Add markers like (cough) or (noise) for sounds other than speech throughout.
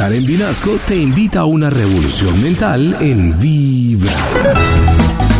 Karen Vinasco te invita a una revolución mental en Vibra.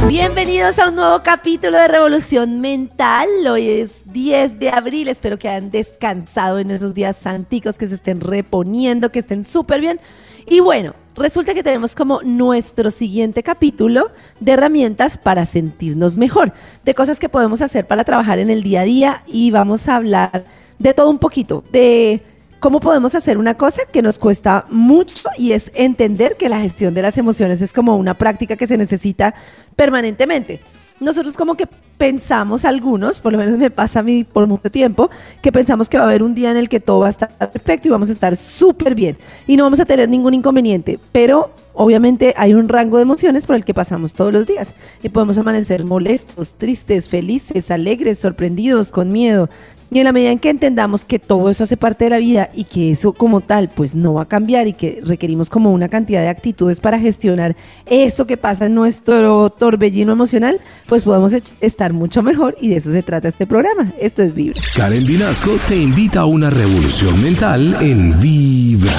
Bienvenidos a un nuevo capítulo de Revolución Mental. Hoy es 10 de abril. Espero que hayan descansado en esos días santicos, que se estén reponiendo, que estén súper bien. Y bueno, resulta que tenemos como nuestro siguiente capítulo de herramientas para sentirnos mejor, de cosas que podemos hacer para trabajar en el día a día y vamos a hablar de todo un poquito, de cómo podemos hacer una cosa que nos cuesta mucho y es entender que la gestión de las emociones es como una práctica que se necesita permanentemente. Nosotros como que pensamos algunos, por lo menos me pasa a mí por mucho tiempo, que pensamos que va a haber un día en el que todo va a estar perfecto y vamos a estar súper bien y no vamos a tener ningún inconveniente, pero obviamente hay un rango de emociones por el que pasamos todos los días y podemos amanecer molestos, tristes, felices, alegres, sorprendidos, con miedo, y en la medida en que entendamos que todo eso hace parte de la vida y que eso como tal pues no va a cambiar y que requerimos como una cantidad de actitudes para gestionar eso que pasa en nuestro torbellino emocional, pues podemos estar mucho mejor y de eso se trata este programa. Esto es Vibra. Karen Vinasco te invita a una revolución mental en Vibra.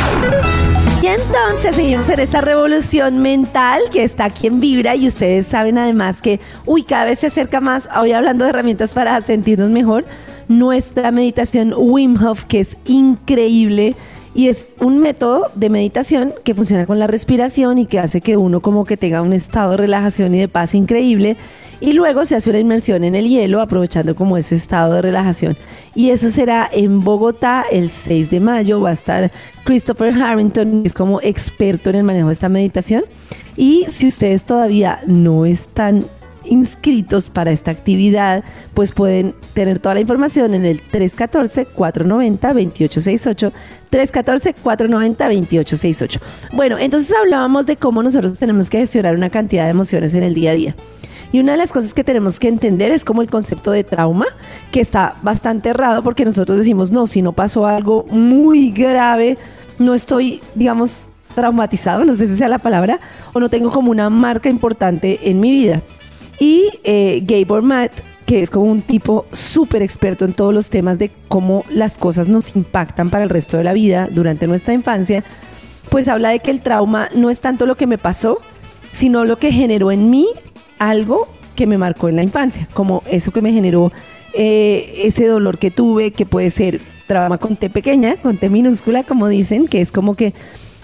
Y entonces seguimos en esta revolución mental que está aquí en Vibra y ustedes saben además que, uy, cada vez se acerca más, hoy hablando de herramientas para sentirnos mejor, nuestra meditación Wim Hof, que es increíble y es un método de meditación que funciona con la respiración y que hace que uno como que tenga un estado de relajación y de paz increíble. Y luego se hace una inmersión en el hielo aprovechando como ese estado de relajación. Y eso será en Bogotá el 6 de mayo. Va a estar Christopher Harrington, que es como experto en el manejo de esta meditación. Y si ustedes todavía no están inscritos para esta actividad, pues pueden tener toda la información en el 314-490-2868. 314-490-2868. Bueno, entonces hablábamos de cómo nosotros tenemos que gestionar una cantidad de emociones en el día a día. Y una de las cosas que tenemos que entender es como el concepto de trauma, que está bastante errado porque nosotros decimos, no, si no pasó algo muy grave, no estoy, digamos, traumatizado, no sé si sea la palabra, o no tengo como una marca importante en mi vida. Y eh, Gabor Matt, que es como un tipo súper experto en todos los temas de cómo las cosas nos impactan para el resto de la vida durante nuestra infancia, pues habla de que el trauma no es tanto lo que me pasó, sino lo que generó en mí algo que me marcó en la infancia, como eso que me generó eh, ese dolor que tuve, que puede ser trauma con T pequeña, con T minúscula, como dicen, que es como que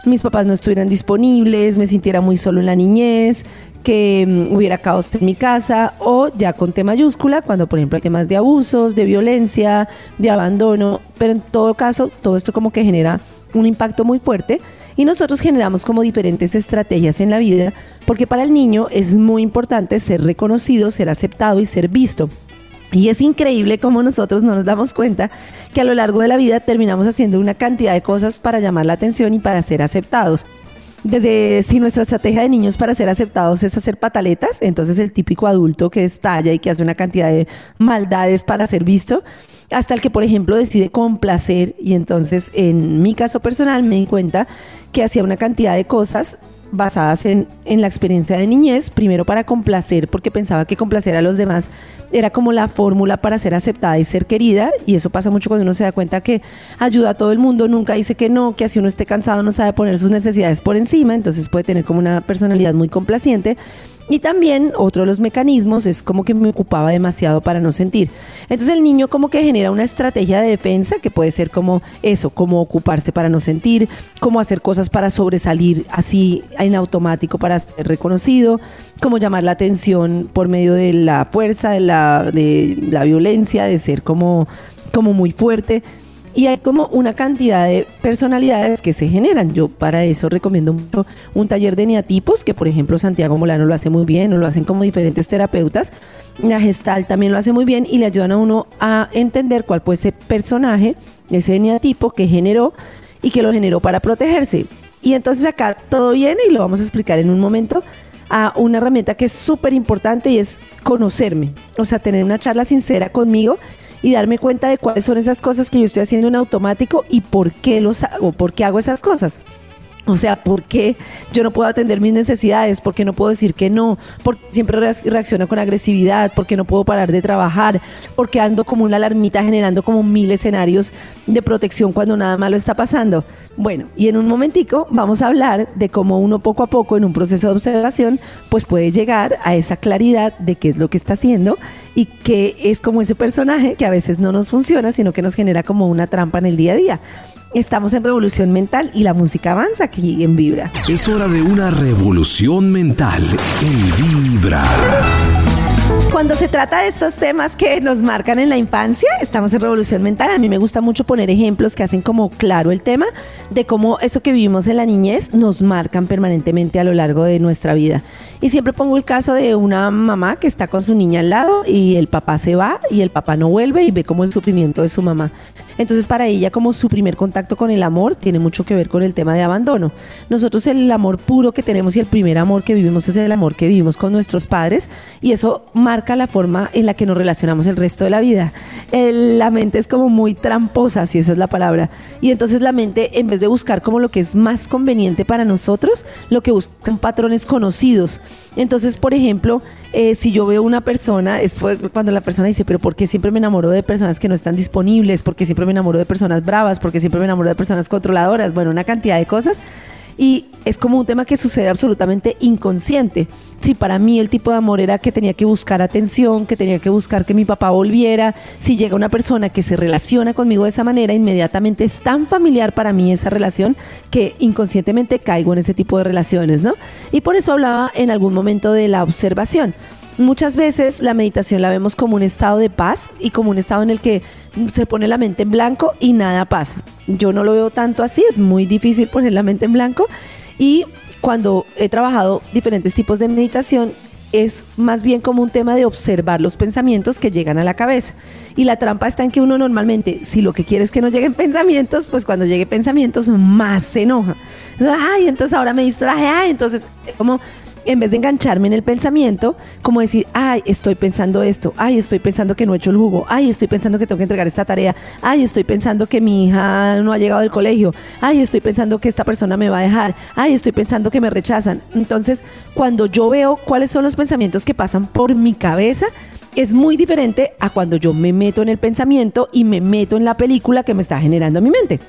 mis papás no estuvieran disponibles, me sintiera muy solo en la niñez, que mm, hubiera caos en mi casa o ya con T mayúscula, cuando por ejemplo hay temas de abusos, de violencia, de abandono, pero en todo caso todo esto como que genera un impacto muy fuerte y nosotros generamos como diferentes estrategias en la vida porque para el niño es muy importante ser reconocido, ser aceptado y ser visto. Y es increíble cómo nosotros no nos damos cuenta que a lo largo de la vida terminamos haciendo una cantidad de cosas para llamar la atención y para ser aceptados desde si nuestra estrategia de niños para ser aceptados es hacer pataletas, entonces el típico adulto que estalla y que hace una cantidad de maldades para ser visto, hasta el que, por ejemplo, decide complacer. Y entonces en mi caso personal me di cuenta que hacía una cantidad de cosas basadas en, en, la experiencia de niñez, primero para complacer, porque pensaba que complacer a los demás era como la fórmula para ser aceptada y ser querida, y eso pasa mucho cuando uno se da cuenta que ayuda a todo el mundo, nunca dice que no, que así uno esté cansado no sabe poner sus necesidades por encima, entonces puede tener como una personalidad muy complaciente y también otro de los mecanismos es como que me ocupaba demasiado para no sentir. Entonces el niño como que genera una estrategia de defensa que puede ser como eso, como ocuparse para no sentir, como hacer cosas para sobresalir así en automático para ser reconocido, como llamar la atención por medio de la fuerza, de la, de la violencia, de ser como, como muy fuerte. Y hay como una cantidad de personalidades que se generan. Yo para eso recomiendo mucho un taller de neatipos, que por ejemplo Santiago Molano lo hace muy bien, o lo hacen como diferentes terapeutas. La gestal también lo hace muy bien y le ayudan a uno a entender cuál puede ser personaje, ese neatipo que generó y que lo generó para protegerse. Y entonces acá todo viene y lo vamos a explicar en un momento a una herramienta que es súper importante y es conocerme, o sea, tener una charla sincera conmigo y darme cuenta de cuáles son esas cosas que yo estoy haciendo en automático y por qué los hago, por qué hago esas cosas. O sea, ¿por qué yo no puedo atender mis necesidades? ¿Por qué no puedo decir que no? ¿Por qué siempre reacciono con agresividad? ¿Por qué no puedo parar de trabajar? ¿Por qué ando como una alarmita generando como mil escenarios de protección cuando nada malo está pasando? Bueno, y en un momentico vamos a hablar de cómo uno poco a poco en un proceso de observación pues puede llegar a esa claridad de qué es lo que está haciendo y que es como ese personaje que a veces no nos funciona, sino que nos genera como una trampa en el día a día. Estamos en revolución mental y la música avanza aquí en Vibra. Es hora de una revolución mental en Vibra. Cuando se trata de estos temas que nos marcan en la infancia, estamos en revolución mental. A mí me gusta mucho poner ejemplos que hacen como claro el tema de cómo eso que vivimos en la niñez nos marcan permanentemente a lo largo de nuestra vida. Y siempre pongo el caso de una mamá que está con su niña al lado y el papá se va y el papá no vuelve y ve como el sufrimiento de su mamá. Entonces para ella como su primer contacto con el amor tiene mucho que ver con el tema de abandono. Nosotros el amor puro que tenemos y el primer amor que vivimos es el amor que vivimos con nuestros padres y eso marca la forma en la que nos relacionamos el resto de la vida. la mente es como muy tramposa, si esa es la palabra. Y entonces la mente en vez de buscar como lo que es más conveniente para nosotros, lo que buscan patrones conocidos entonces, por ejemplo, eh, si yo veo una persona, es cuando la persona dice, pero ¿por qué siempre me enamoro de personas que no están disponibles? ¿Por qué siempre me enamoro de personas bravas? ¿Por qué siempre me enamoro de personas controladoras? Bueno, una cantidad de cosas y es como un tema que sucede absolutamente inconsciente. Si para mí el tipo de amor era que tenía que buscar atención, que tenía que buscar que mi papá volviera, si llega una persona que se relaciona conmigo de esa manera, inmediatamente es tan familiar para mí esa relación que inconscientemente caigo en ese tipo de relaciones, ¿no? Y por eso hablaba en algún momento de la observación. Muchas veces la meditación la vemos como un estado de paz y como un estado en el que se pone la mente en blanco y nada pasa. Yo no lo veo tanto así, es muy difícil poner la mente en blanco y cuando he trabajado diferentes tipos de meditación es más bien como un tema de observar los pensamientos que llegan a la cabeza. Y la trampa está en que uno normalmente, si lo que quiere es que no lleguen (laughs) pensamientos, pues cuando llegue pensamientos más se enoja. Ay, entonces ahora me distraje, ay, entonces como en vez de engancharme en el pensamiento, como decir, ay, estoy pensando esto, ay, estoy pensando que no he hecho el jugo, ay, estoy pensando que tengo que entregar esta tarea, ay, estoy pensando que mi hija no ha llegado del colegio, ay, estoy pensando que esta persona me va a dejar, ay, estoy pensando que me rechazan. Entonces, cuando yo veo cuáles son los pensamientos que pasan por mi cabeza, es muy diferente a cuando yo me meto en el pensamiento y me meto en la película que me está generando mi mente.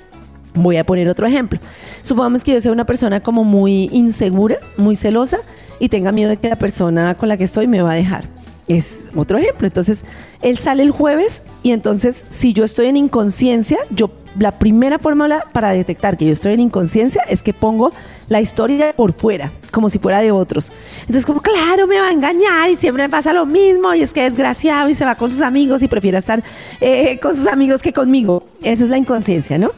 Voy a poner otro ejemplo. Supongamos que yo sea una persona como muy insegura, muy celosa y tenga miedo de que la persona con la que estoy me va a dejar. Es otro ejemplo. Entonces, él sale el jueves y entonces si yo estoy en inconsciencia, yo la primera fórmula para detectar que yo estoy en inconsciencia es que pongo la historia por fuera, como si fuera de otros. Entonces, como, claro, me va a engañar y siempre me pasa lo mismo y es que es desgraciado y se va con sus amigos y prefiere estar eh, con sus amigos que conmigo. Eso es la inconsciencia, ¿no?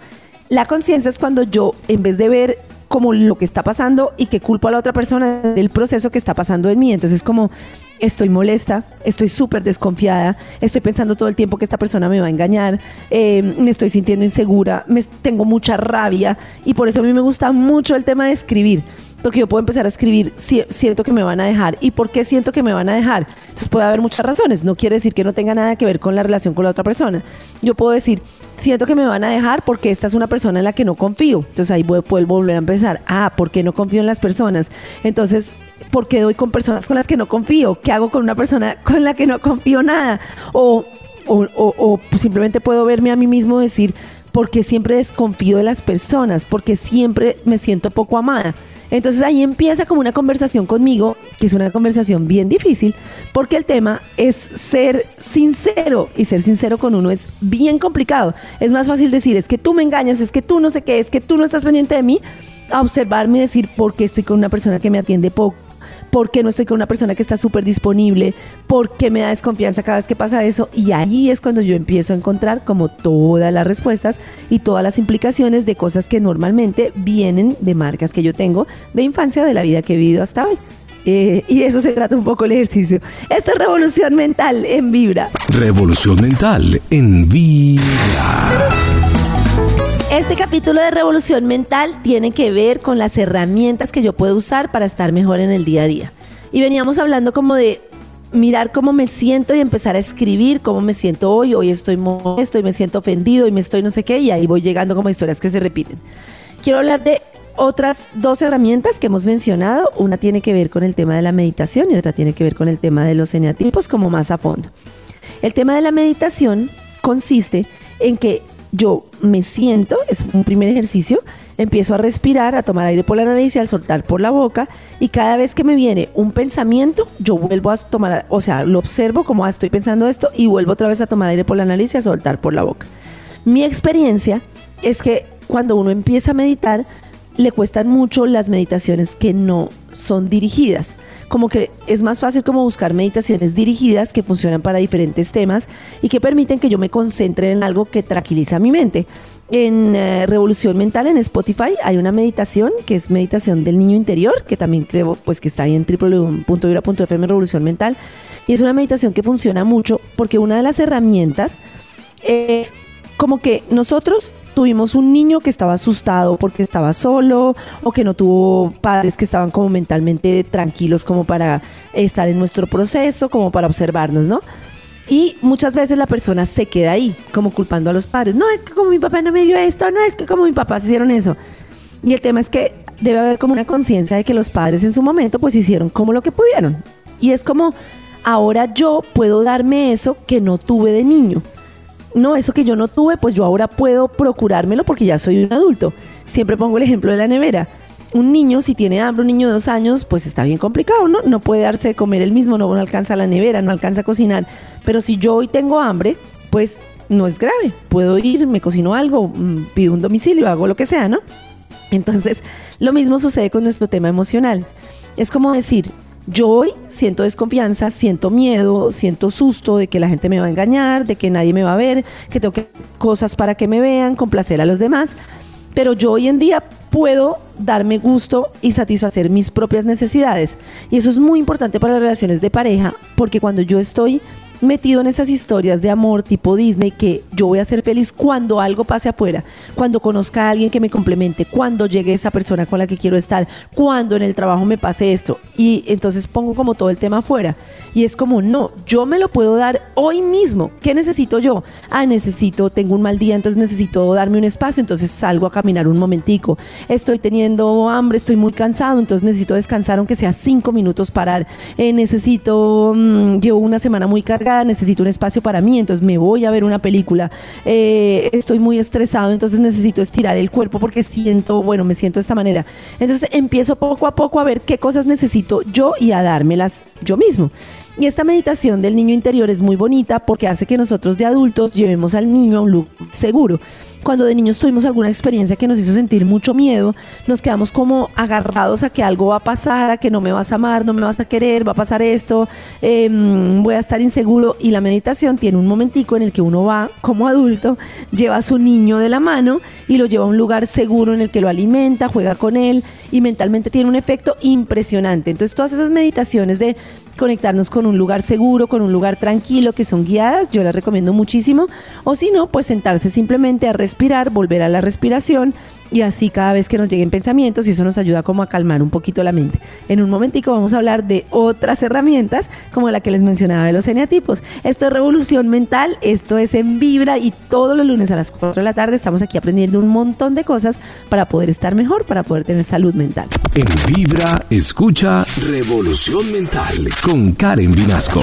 La conciencia es cuando yo, en vez de ver como lo que está pasando y que culpo a la otra persona del proceso que está pasando en mí. Entonces como estoy molesta, estoy súper desconfiada, estoy pensando todo el tiempo que esta persona me va a engañar, eh, me estoy sintiendo insegura, me, tengo mucha rabia y por eso a mí me gusta mucho el tema de escribir porque yo puedo empezar a escribir, siento que me van a dejar. ¿Y por qué siento que me van a dejar? Entonces puede haber muchas razones. No quiere decir que no tenga nada que ver con la relación con la otra persona. Yo puedo decir, siento que me van a dejar porque esta es una persona en la que no confío. Entonces ahí puedo volver a empezar. Ah, ¿por qué no confío en las personas? Entonces, ¿por qué doy con personas con las que no confío? ¿Qué hago con una persona con la que no confío nada? O, o, o, simplemente puedo verme a mí mismo decir, porque siempre desconfío de las personas, porque siempre me siento poco amada. Entonces ahí empieza como una conversación conmigo, que es una conversación bien difícil, porque el tema es ser sincero y ser sincero con uno es bien complicado. Es más fácil decir, es que tú me engañas, es que tú no sé qué, es que tú no estás pendiente de mí, a observarme y decir por qué estoy con una persona que me atiende poco por qué no estoy con una persona que está súper disponible, por qué me da desconfianza cada vez que pasa eso. Y ahí es cuando yo empiezo a encontrar como todas las respuestas y todas las implicaciones de cosas que normalmente vienen de marcas que yo tengo de infancia, de la vida que he vivido hasta hoy. Eh, y eso se trata un poco el ejercicio. Esto es Revolución Mental en Vibra. Revolución Mental en Vibra. Este capítulo de Revolución Mental tiene que ver con las herramientas que yo puedo usar para estar mejor en el día a día. Y veníamos hablando como de mirar cómo me siento y empezar a escribir cómo me siento hoy. Hoy estoy molesto y me siento ofendido y me estoy no sé qué y ahí voy llegando como historias que se repiten. Quiero hablar de otras dos herramientas que hemos mencionado. Una tiene que ver con el tema de la meditación y otra tiene que ver con el tema de los eneatipos como más a fondo. El tema de la meditación consiste en que yo me siento, es un primer ejercicio, empiezo a respirar, a tomar aire por la nariz y al soltar por la boca y cada vez que me viene un pensamiento, yo vuelvo a tomar, o sea, lo observo como ah, estoy pensando esto y vuelvo otra vez a tomar aire por la nariz y a soltar por la boca. Mi experiencia es que cuando uno empieza a meditar, le cuestan mucho las meditaciones que no son dirigidas. Como que es más fácil como buscar meditaciones dirigidas que funcionan para diferentes temas y que permiten que yo me concentre en algo que tranquiliza mi mente. En eh, Revolución Mental en Spotify hay una meditación que es meditación del niño interior, que también creo pues que está ahí en www.vibra.fm Revolución Mental. Y es una meditación que funciona mucho porque una de las herramientas es como que nosotros tuvimos un niño que estaba asustado porque estaba solo o que no tuvo padres que estaban como mentalmente tranquilos como para estar en nuestro proceso, como para observarnos, ¿no? Y muchas veces la persona se queda ahí, como culpando a los padres. No, es que como mi papá no me dio esto, no, es que como mi papá se hicieron eso. Y el tema es que debe haber como una conciencia de que los padres en su momento pues hicieron como lo que pudieron. Y es como, ahora yo puedo darme eso que no tuve de niño no, eso que yo no tuve, pues yo ahora puedo procurármelo porque ya soy un adulto. Siempre pongo el ejemplo de la nevera. Un niño, si tiene hambre, un niño de dos años, pues está bien complicado, ¿no? No puede darse de comer el mismo, no, alcanza la nevera, no alcanza a cocinar. Pero si yo hoy tengo hambre, pues no es grave. Puedo ir, me cocino algo, mm, pido un domicilio, hago lo que sea, ¿no? Entonces, lo mismo sucede con nuestro tema emocional. Es como decir, yo hoy siento desconfianza, siento miedo, siento susto de que la gente me va a engañar, de que nadie me va a ver, que tengo que cosas para que me vean, complacer a los demás. Pero yo hoy en día puedo darme gusto y satisfacer mis propias necesidades. Y eso es muy importante para las relaciones de pareja, porque cuando yo estoy metido en esas historias de amor tipo Disney que yo voy a ser feliz cuando algo pase afuera, cuando conozca a alguien que me complemente, cuando llegue esa persona con la que quiero estar, cuando en el trabajo me pase esto. Y entonces pongo como todo el tema afuera. Y es como, no, yo me lo puedo dar hoy mismo. ¿Qué necesito yo? Ah, necesito, tengo un mal día, entonces necesito darme un espacio, entonces salgo a caminar un momentico. Estoy teniendo hambre, estoy muy cansado, entonces necesito descansar aunque sea cinco minutos parar. Eh, necesito, mm, llevo una semana muy cargada necesito un espacio para mí, entonces me voy a ver una película. Eh, estoy muy estresado, entonces necesito estirar el cuerpo porque siento, bueno, me siento de esta manera. Entonces empiezo poco a poco a ver qué cosas necesito yo y a dármelas yo mismo. Y esta meditación del niño interior es muy bonita porque hace que nosotros de adultos llevemos al niño a un lugar seguro. Cuando de niños tuvimos alguna experiencia que nos hizo sentir mucho miedo, nos quedamos como agarrados a que algo va a pasar, a que no me vas a amar, no me vas a querer, va a pasar esto, em, voy a estar inseguro. Y la meditación tiene un momentico en el que uno va como adulto, lleva a su niño de la mano y lo lleva a un lugar seguro en el que lo alimenta, juega con él y mentalmente tiene un efecto impresionante. Entonces todas esas meditaciones de conectarnos con un lugar seguro, con un lugar tranquilo, que son guiadas, yo las recomiendo muchísimo. O si no, pues sentarse simplemente a respirar, volver a la respiración y así cada vez que nos lleguen pensamientos y eso nos ayuda como a calmar un poquito la mente. En un momentico vamos a hablar de otras herramientas como la que les mencionaba de los eneatipos. Esto es Revolución Mental, esto es en Vibra y todos los lunes a las 4 de la tarde estamos aquí aprendiendo un montón de cosas para poder estar mejor, para poder tener salud mental. En Vibra, escucha Revolución Mental con Karen Vinasco.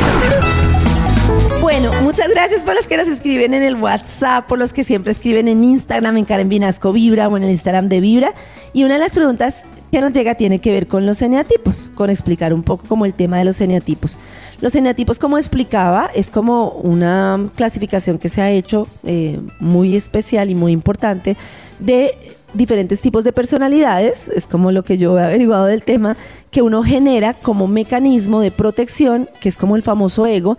Bueno, muchas gracias por los que nos escriben en el WhatsApp, por los que siempre escriben en Instagram, en Karen Vinasco Vibra o en el Instagram de Vibra. Y una de las preguntas que nos llega tiene que ver con los eneatipos, con explicar un poco como el tema de los eneatipos. Los eneatipos, como explicaba, es como una clasificación que se ha hecho eh, muy especial y muy importante de diferentes tipos de personalidades, es como lo que yo he averiguado del tema, que uno genera como mecanismo de protección, que es como el famoso ego,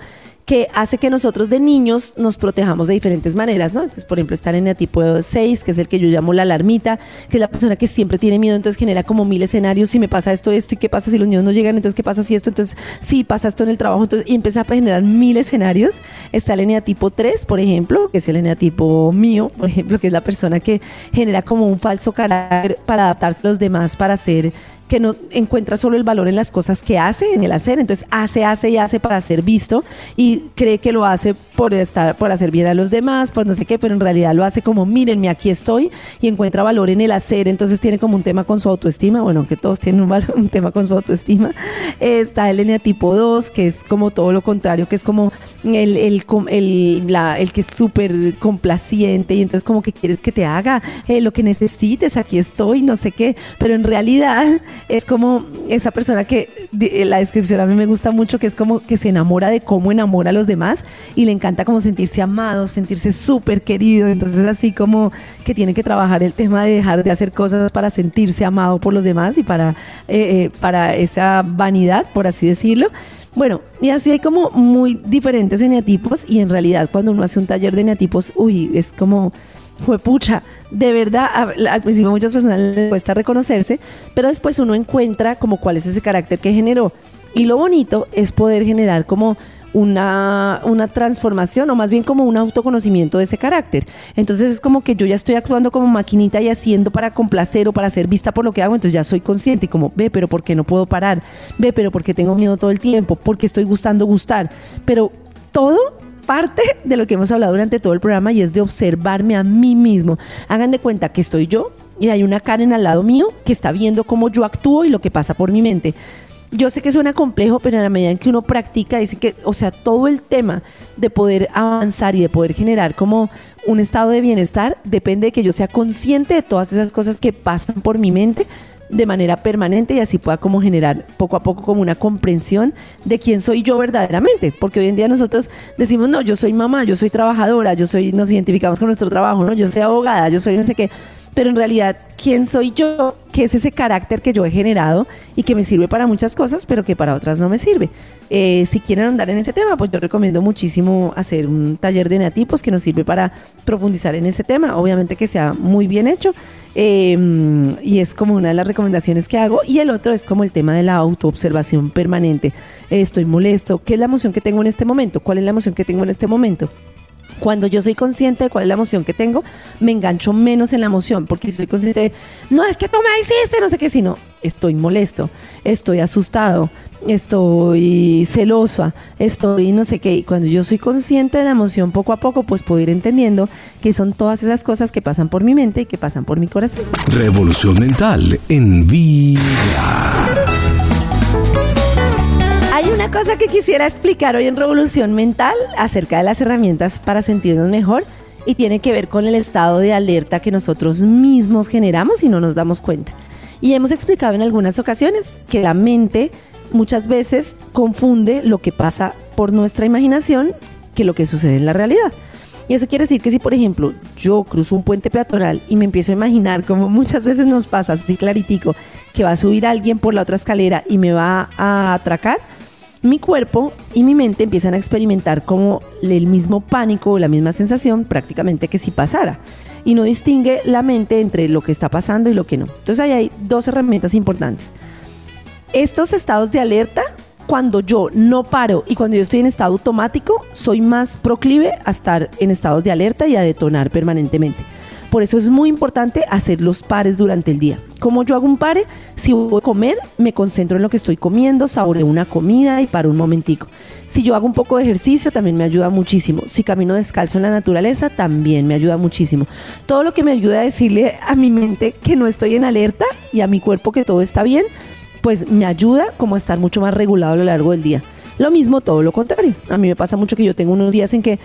que hace que nosotros de niños nos protejamos de diferentes maneras, ¿no? Entonces, por ejemplo, estar en el tipo 6, que es el que yo llamo la alarmita, que es la persona que siempre tiene miedo, entonces genera como mil escenarios, si me pasa esto, esto, y qué pasa si los niños no llegan, entonces qué pasa si esto, entonces sí pasa esto en el trabajo, entonces y empieza a generar mil escenarios. Está el eneatipo 3, por ejemplo, que es el eneatipo mío, por ejemplo, que es la persona que genera como un falso carácter para adaptarse a los demás, para ser que no encuentra solo el valor en las cosas que hace, en el hacer, entonces hace, hace y hace para ser visto y cree que lo hace por estar, por hacer bien a los demás, por no sé qué, pero en realidad lo hace como, mírenme, aquí estoy y encuentra valor en el hacer, entonces tiene como un tema con su autoestima, bueno, que todos tienen un, (laughs) un tema con su autoestima. está el eneatipo 2, que es como todo lo contrario, que es como el, el, el, el que es súper complaciente y entonces como que quieres que te haga eh, lo que necesites, aquí estoy, no sé qué, pero en realidad es como esa persona que la descripción a mí me gusta mucho, que es como que se enamora de cómo enamora a los demás y le encanta como sentirse amado, sentirse súper querido, entonces así como que tiene que trabajar el tema de dejar de hacer cosas para sentirse amado por los demás y para, eh, eh, para esa vanidad, por así decirlo. Bueno, y así hay como muy diferentes eneatipos y en realidad cuando uno hace un taller de eneatipos, uy, es como fue pucha, de verdad, al principio muchas personas les cuesta reconocerse, pero después uno encuentra como cuál es ese carácter que generó. Y lo bonito es poder generar como una, una transformación o más bien como un autoconocimiento de ese carácter. Entonces es como que yo ya estoy actuando como maquinita y haciendo para complacer o para ser vista por lo que hago, entonces ya soy consciente y como, ve, pero ¿por qué no puedo parar? Ve, pero ¿por qué tengo miedo todo el tiempo? porque estoy gustando gustar? Pero todo parte de lo que hemos hablado durante todo el programa y es de observarme a mí mismo. Hagan de cuenta que estoy yo y hay una Karen al lado mío que está viendo cómo yo actúo y lo que pasa por mi mente. Yo sé que suena complejo, pero en la medida en que uno practica, dice que, o sea, todo el tema de poder avanzar y de poder generar como un estado de bienestar depende de que yo sea consciente de todas esas cosas que pasan por mi mente de manera permanente y así pueda como generar poco a poco como una comprensión de quién soy yo verdaderamente, porque hoy en día nosotros decimos, no, yo soy mamá, yo soy trabajadora, yo soy, nos identificamos con nuestro trabajo, no, yo soy abogada, yo soy no sé qué, pero en realidad, ¿quién soy yo? ¿Qué es ese carácter que yo he generado y que me sirve para muchas cosas, pero que para otras no me sirve? Eh, si quieren andar en ese tema, pues yo recomiendo muchísimo hacer un taller de neatipos que nos sirve para profundizar en ese tema, obviamente que sea muy bien hecho. Em, y es como una de las recomendaciones que hago. Y el otro es como el tema de la autoobservación permanente. estoy molesto. ¿Qué es la emoción que tengo en este momento? ¿Cuál es la emoción que tengo en este momento? Cuando yo soy consciente de cuál es la emoción que tengo, me engancho menos en la emoción, porque soy consciente de, no es que tú me hiciste, no sé qué, sino estoy molesto, estoy asustado, estoy celosa, estoy no sé qué. Y cuando yo soy consciente de la emoción poco a poco, pues puedo ir entendiendo que son todas esas cosas que pasan por mi mente y que pasan por mi corazón. Revolución mental en vida cosa que quisiera explicar hoy en Revolución Mental acerca de las herramientas para sentirnos mejor y tiene que ver con el estado de alerta que nosotros mismos generamos y no nos damos cuenta. Y hemos explicado en algunas ocasiones que la mente muchas veces confunde lo que pasa por nuestra imaginación que lo que sucede en la realidad. Y eso quiere decir que si, por ejemplo, yo cruzo un puente peatonal y me empiezo a imaginar, como muchas veces nos pasa así claritico, que va a subir alguien por la otra escalera y me va a atracar, mi cuerpo y mi mente empiezan a experimentar como el mismo pánico o la misma sensación prácticamente que si pasara. Y no distingue la mente entre lo que está pasando y lo que no. Entonces ahí hay dos herramientas importantes. Estos estados de alerta, cuando yo no paro y cuando yo estoy en estado automático, soy más proclive a estar en estados de alerta y a detonar permanentemente. Por eso es muy importante hacer los pares durante el día. Como yo hago un pare? Si voy a comer, me concentro en lo que estoy comiendo, saboreo una comida y paro un momentico. Si yo hago un poco de ejercicio, también me ayuda muchísimo. Si camino descalzo en la naturaleza, también me ayuda muchísimo. Todo lo que me ayuda a decirle a mi mente que no estoy en alerta y a mi cuerpo que todo está bien, pues me ayuda como a estar mucho más regulado a lo largo del día. Lo mismo, todo lo contrario. A mí me pasa mucho que yo tengo unos días en que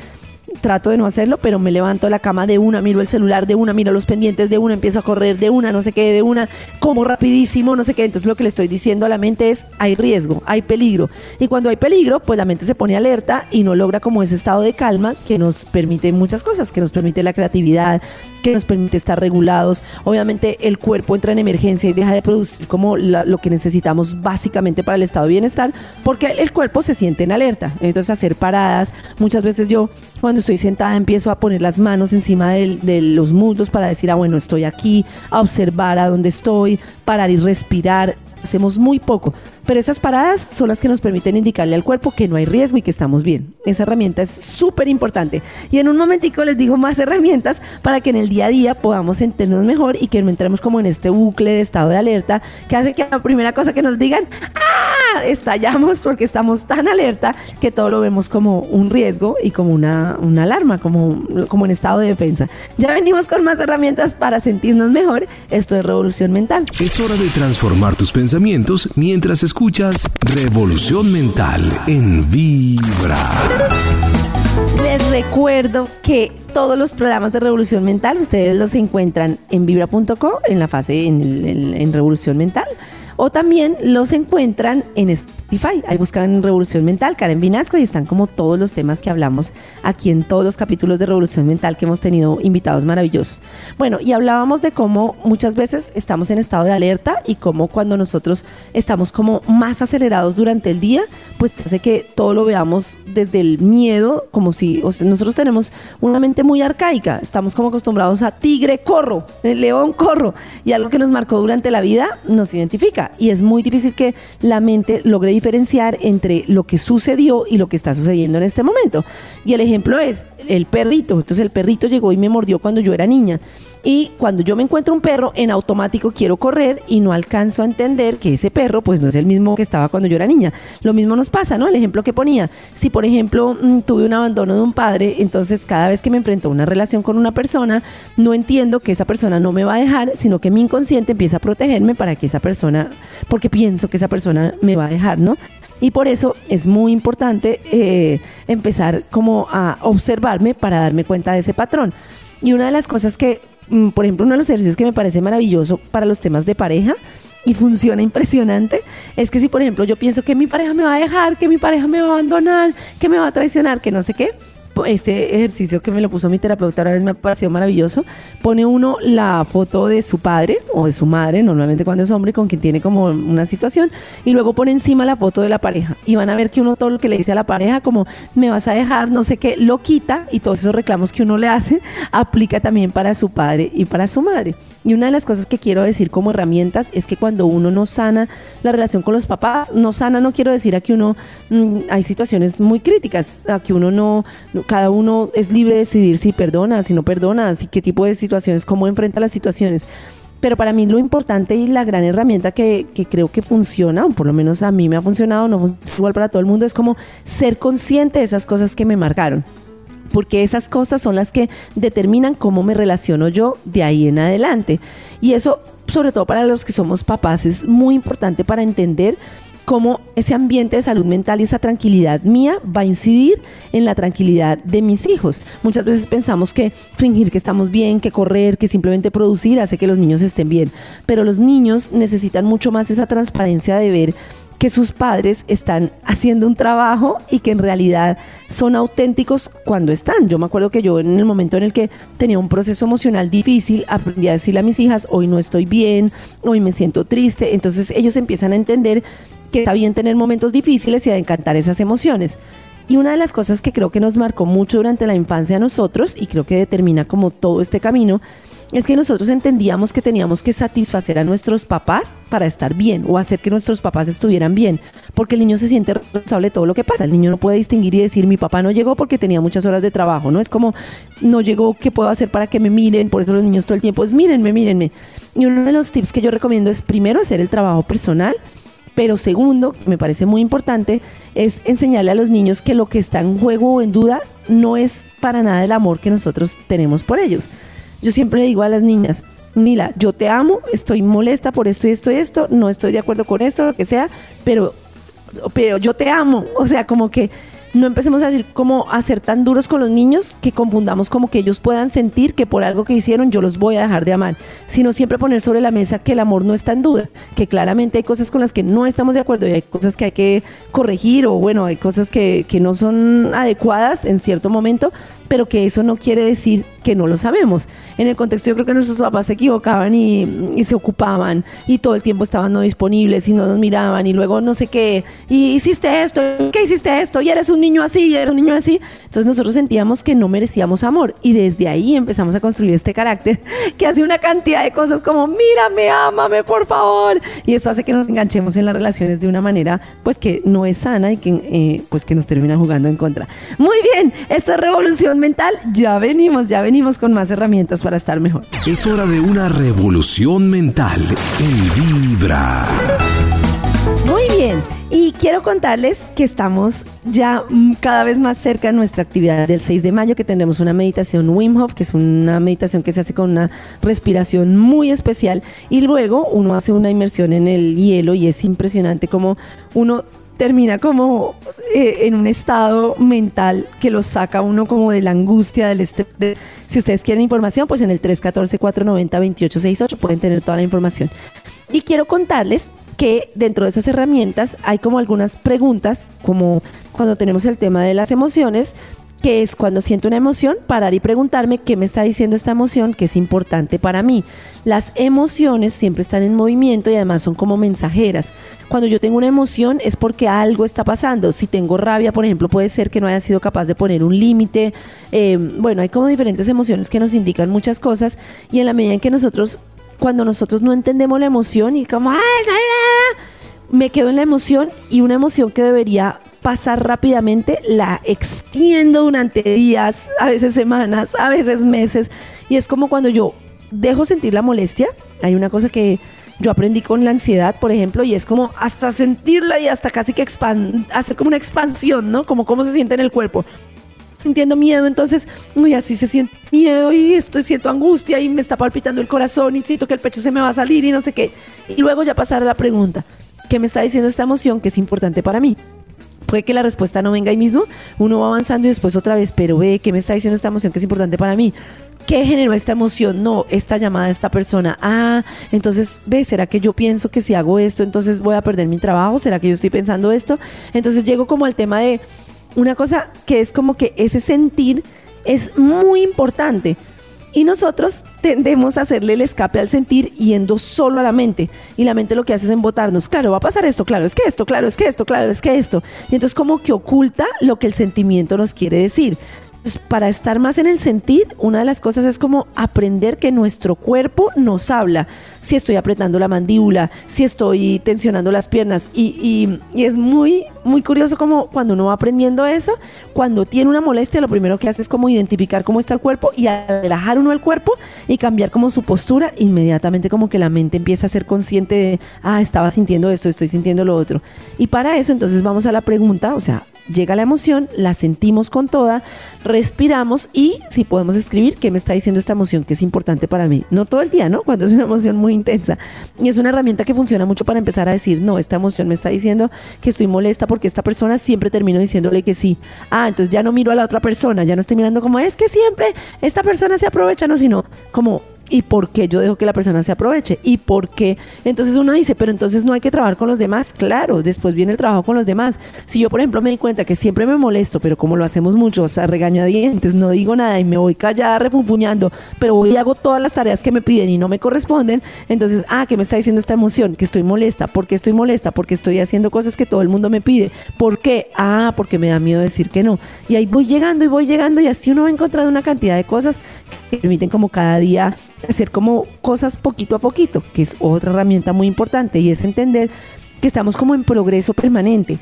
trato de no hacerlo, pero me levanto de la cama de una, miro el celular de una, miro los pendientes de una, empiezo a correr de una, no sé qué, de una, como rapidísimo, no sé qué. Entonces lo que le estoy diciendo a la mente es, hay riesgo, hay peligro. Y cuando hay peligro, pues la mente se pone alerta y no logra como ese estado de calma que nos permite muchas cosas, que nos permite la creatividad, que nos permite estar regulados. Obviamente el cuerpo entra en emergencia y deja de producir como lo que necesitamos básicamente para el estado de bienestar, porque el cuerpo se siente en alerta. Entonces hacer paradas, muchas veces yo cuando estoy sentada empiezo a poner las manos encima de, los muslos para decir, ah, bueno, estoy aquí, a observar a dónde estoy, parar y respirar. Hacemos muy poco, pero esas paradas son las que nos permiten indicarle al cuerpo que no hay riesgo y que estamos bien. Esa herramienta es súper importante. Y en un momentico les digo más herramientas para que en el día a día podamos entendernos mejor y que no entremos como en este bucle de estado de alerta que hace que la primera cosa que nos digan, ¡ah! estallamos porque estamos tan alerta que todo lo vemos como un riesgo y como una, una alarma, como, como en estado de defensa. Ya venimos con más herramientas para sentirnos mejor. Esto es revolución mental. Es hora de transformar tus pensamientos mientras escuchas Revolución Mental en Vibra. Les recuerdo que todos los programas de Revolución Mental ustedes los encuentran en vibra.co en la fase en, en Revolución Mental o también los encuentran en Spotify. Ahí buscan Revolución Mental, Karen Vinasco, y están como todos los temas que hablamos aquí en todos los capítulos de Revolución Mental que hemos tenido invitados maravillosos. Bueno, y hablábamos de cómo muchas veces estamos en estado de alerta y cómo cuando nosotros estamos como más acelerados durante el día, pues hace que todo lo veamos desde el miedo, como si nosotros tenemos una mente muy arcaica, estamos como acostumbrados a tigre, corro, león, corro, y algo que nos marcó durante la vida nos identifica y es muy difícil que la mente logre diferenciar entre lo que sucedió y lo que está sucediendo en este momento. Y el ejemplo es el perrito. Entonces el perrito llegó y me mordió cuando yo era niña. Y cuando yo me encuentro un perro, en automático quiero correr y no alcanzo a entender que ese perro pues no es el mismo que estaba cuando yo era niña. Lo mismo nos pasa, ¿no? El ejemplo que ponía. Si por ejemplo mm, tuve un abandono de un padre, entonces cada vez que me enfrento a una relación con una persona, no entiendo que esa persona no me va a dejar, sino que mi inconsciente empieza a protegerme para que esa persona, porque pienso que esa persona me va a dejar, ¿no? Y por eso es muy importante eh, empezar como a observarme para darme cuenta de ese patrón. Y una de las cosas que por ejemplo, uno de los ejercicios que me parece maravilloso para los temas de pareja y funciona (laughs) impresionante es que si, por ejemplo, yo pienso que mi pareja me va a dejar, que mi pareja me va a abandonar, que me va a traicionar, que no sé qué, este ejercicio que me lo puso mi terapeuta una vez me ha parecido maravilloso. Pone uno la foto de su padre o de su madre, normalmente cuando es hombre, con quien tiene como una situación, y luego pone encima la foto de la pareja. Y van a ver que uno todo lo que le dice a la pareja, como me vas a dejar, no sé qué, lo quita y todos esos reclamos que uno le hace, aplica también para su padre y para su madre. Y una de las cosas que quiero decir como herramientas es que cuando uno no sana la relación con los papás, no sana no quiero decir a que uno, mm, hay situaciones muy críticas, a que uno no, cada uno es libre de decidir si perdona, si no perdona, si qué tipo de situaciones, cómo enfrenta las situaciones. Pero para mí lo importante y la gran herramienta que, que creo que funciona, o por lo menos a mí me ha funcionado, no es igual para todo el mundo, es como ser consciente de esas cosas que me marcaron porque esas cosas son las que determinan cómo me relaciono yo de ahí en adelante. Y eso, sobre todo para los que somos papás, es muy importante para entender cómo ese ambiente de salud mental y esa tranquilidad mía va a incidir en la tranquilidad de mis hijos. Muchas veces pensamos que fingir que estamos bien, que correr, que simplemente producir hace que los niños estén bien, pero los niños necesitan mucho más esa transparencia de ver que sus padres están haciendo un trabajo y que en realidad son auténticos cuando están. Yo me acuerdo que yo en el momento en el que tenía un proceso emocional difícil, aprendí a decirle a mis hijas, hoy no estoy bien, hoy me siento triste. Entonces ellos empiezan a entender que está bien tener momentos difíciles y a encantar esas emociones. Y una de las cosas que creo que nos marcó mucho durante la infancia a nosotros, y creo que determina como todo este camino, es que nosotros entendíamos que teníamos que satisfacer a nuestros papás para estar bien o hacer que nuestros papás estuvieran bien, porque el niño se siente responsable de todo lo que pasa. El niño no puede distinguir y decir, mi papá no llegó porque tenía muchas horas de trabajo, no es como, no llegó, ¿qué puedo hacer para que me miren? Por eso los niños todo el tiempo es, mírenme, mírenme. Y uno de los tips que yo recomiendo es primero hacer el trabajo personal pero segundo, me parece muy importante, es enseñarle a los niños que lo que está en juego o en duda no es para nada el amor que nosotros tenemos por ellos. Yo siempre le digo a las niñas, mira, yo te amo, estoy molesta por esto y esto y esto, no estoy de acuerdo con esto, lo que sea, pero, pero yo te amo. O sea, como que no empecemos a decir como a ser tan duros con los niños que confundamos como que ellos puedan sentir que por algo que hicieron yo los voy a dejar de amar, sino siempre poner sobre la mesa que el amor no está en duda, que claramente hay cosas con las que no estamos de acuerdo y hay cosas que hay que corregir o bueno, hay cosas que, que no son adecuadas en cierto momento, pero que eso no quiere decir que no lo sabemos. En el contexto yo creo que nuestros papás se equivocaban y, se ocupaban y todo el tiempo estaban no disponibles y no nos miraban y luego no sé qué, y hiciste esto, ¿qué hiciste esto? Y eres un niño así, y eres un niño así. Entonces nosotros sentíamos que no merecíamos amor y desde ahí empezamos a construir este carácter (laughs) que hace una cantidad de cosas como, mírame, ámame, por favor. Y eso hace que nos enganchemos en las relaciones de una manera pues que no es sana y que eh, pues que nos termina jugando en contra. Muy bien, esto es revolución mental. Ya venimos, ya venimos con más herramientas para estar mejor. Es hora de una revolución mental en Vibra. Muy bien. Y quiero contarles que estamos ya cada vez más cerca de nuestra actividad del 6 de mayo, que tendremos una meditación Wim Hof, que es una meditación que se hace con una respiración muy especial. Y luego uno hace una inmersión en el hielo y es impresionante como uno termina como eh, en un estado mental que lo saca uno como de la angustia, del estrés. Si ustedes quieren información, pues en el 314-490-2868 pueden tener toda la información. Y quiero contarles que dentro de esas herramientas hay como algunas preguntas, como cuando tenemos el tema de las emociones, que es cuando siento una emoción, parar y preguntarme qué me está diciendo esta emoción que es importante para mí. Las emociones siempre están en movimiento y además son como mensajeras. Cuando yo tengo una emoción es porque algo está pasando. Si tengo rabia, por ejemplo, puede ser que no haya sido capaz de poner un límite. Eh, bueno, hay como diferentes emociones que nos indican muchas cosas y en la medida en que nosotros cuando nosotros no entendemos la emoción y como, me quedo en la emoción y una emoción que debería pasar rápidamente la extiendo durante días, a veces semanas, a veces meses. Y es como cuando yo dejo sentir la molestia. Hay una cosa que yo aprendí con la ansiedad, por ejemplo, y es como hasta sentirla y hasta casi que hacer como una expansión, ¿no? Como cómo se siente en el cuerpo sintiendo miedo, entonces, uy, así se siente miedo y estoy, siento angustia y me está palpitando el corazón y siento que el pecho se me va a salir y no sé qué. Y luego ya pasar a la pregunta, ¿qué me está diciendo esta emoción que es importante para mí? Puede que la respuesta no venga ahí mismo, uno va avanzando y después otra vez, pero ve, ¿qué me está diciendo esta emoción que es importante para mí? ¿Qué generó esta emoción? No, esta llamada de esta persona. Ah, entonces, ve, ¿será que yo pienso que si hago esto, entonces voy a perder mi trabajo? ¿Será que yo estoy pensando esto? Entonces llego como al tema de, una cosa que es como que ese sentir es muy importante. Y nosotros tendemos a hacerle el escape al sentir yendo solo a la mente. Y la mente lo que hace es embotarnos. Claro, va a pasar esto, claro, es que esto, claro, es que esto, claro, es que esto. Y entonces como que oculta lo que el sentimiento nos quiere decir. Pues, para estar más en el sentir, una de las cosas es como aprender que nuestro cuerpo nos habla. Si estoy apretando la mandíbula, si estoy tensionando las piernas. Y, es muy, muy curioso como cuando uno va aprendiendo eso, cuando tiene una molestia, lo primero que hace es como identificar cómo está el cuerpo y relajar uno el cuerpo y cambiar como su postura, inmediatamente como que la mente empieza a ser consciente de, ah, estaba sintiendo esto, estoy sintiendo lo otro. Y para eso entonces vamos a la pregunta, o sea, llega la emoción, la sentimos con toda, respiramos y si podemos escribir qué me está diciendo esta emoción que es importante para mí. No todo el día, ¿no? Cuando es una emoción muy intensa. Y es una herramienta que funciona mucho para empezar a decir, no, esta emoción me está diciendo que estoy molesta porque esta persona siempre termino diciéndole que sí. Ah, entonces ya no miro a la otra persona, ya no estoy mirando como es que siempre esta persona se aprovecha, no, sino como y por qué yo dejo que la persona se aproveche y por qué. Entonces uno dice, pero entonces no hay que trabajar con los demás. Claro, después viene el trabajo con los demás. Si yo, por ejemplo, me di cuenta que siempre me molesto, pero como lo hacemos mucho, o sea, regañadientes, no digo nada y me voy callada refunfuñando, pero voy y hago todas las tareas que me piden y no me corresponden, entonces, ah, ¿qué me está diciendo esta emoción? Que estoy molesta. ¿Por qué estoy molesta? Porque estoy haciendo cosas que todo el mundo me pide. ¿Por qué? Ah, porque me da miedo decir que no. Y ahí voy llegando y voy llegando y así uno va encontrando una cantidad de cosas que permiten como cada día hacer como cosas poquito a poquito, que es otra herramienta muy importante y es entender que estamos como en progreso permanente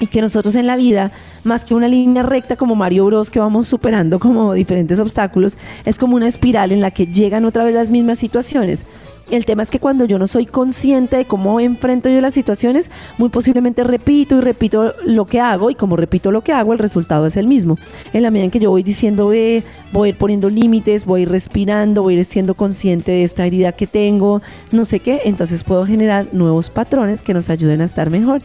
y que nosotros en la vida, más que una línea recta como Mario Bros que vamos superando como diferentes obstáculos, es como una espiral en la que llegan otra vez las mismas situaciones. El tema es que cuando yo no soy consciente de cómo enfrento yo las situaciones, muy posiblemente repito y repito lo que hago y como repito lo que hago, el resultado es el mismo. En la medida en que yo voy diciendo, ve, voy a ir poniendo límites, voy a ir respirando, voy a ir siendo consciente de esta herida que tengo, no sé qué, entonces puedo generar nuevos patrones que nos ayuden a estar mejor.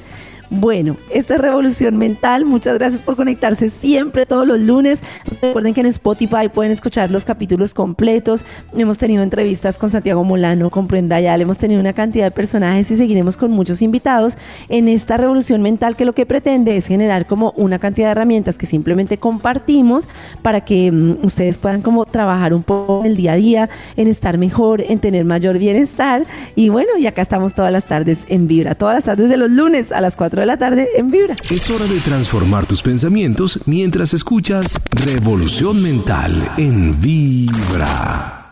Bueno, esta es Revolución Mental. Muchas gracias por conectarse siempre todos los lunes. Recuerden que en Spotify pueden escuchar los capítulos completos. Hemos tenido entrevistas con Santiago Molano, con Prenda Yal, hemos tenido una cantidad de personajes y seguiremos con muchos invitados en esta Revolución Mental que lo que pretende es generar como una cantidad de herramientas que simplemente compartimos para que mm, ustedes puedan como trabajar un poco el día a día, en estar mejor, en tener mayor bienestar. Y bueno, y acá estamos todas las tardes en Vibra, todas las tardes de los lunes a las 4 la tarde en Vibra. Es hora de transformar tus pensamientos mientras escuchas Revolución Mental en Vibra.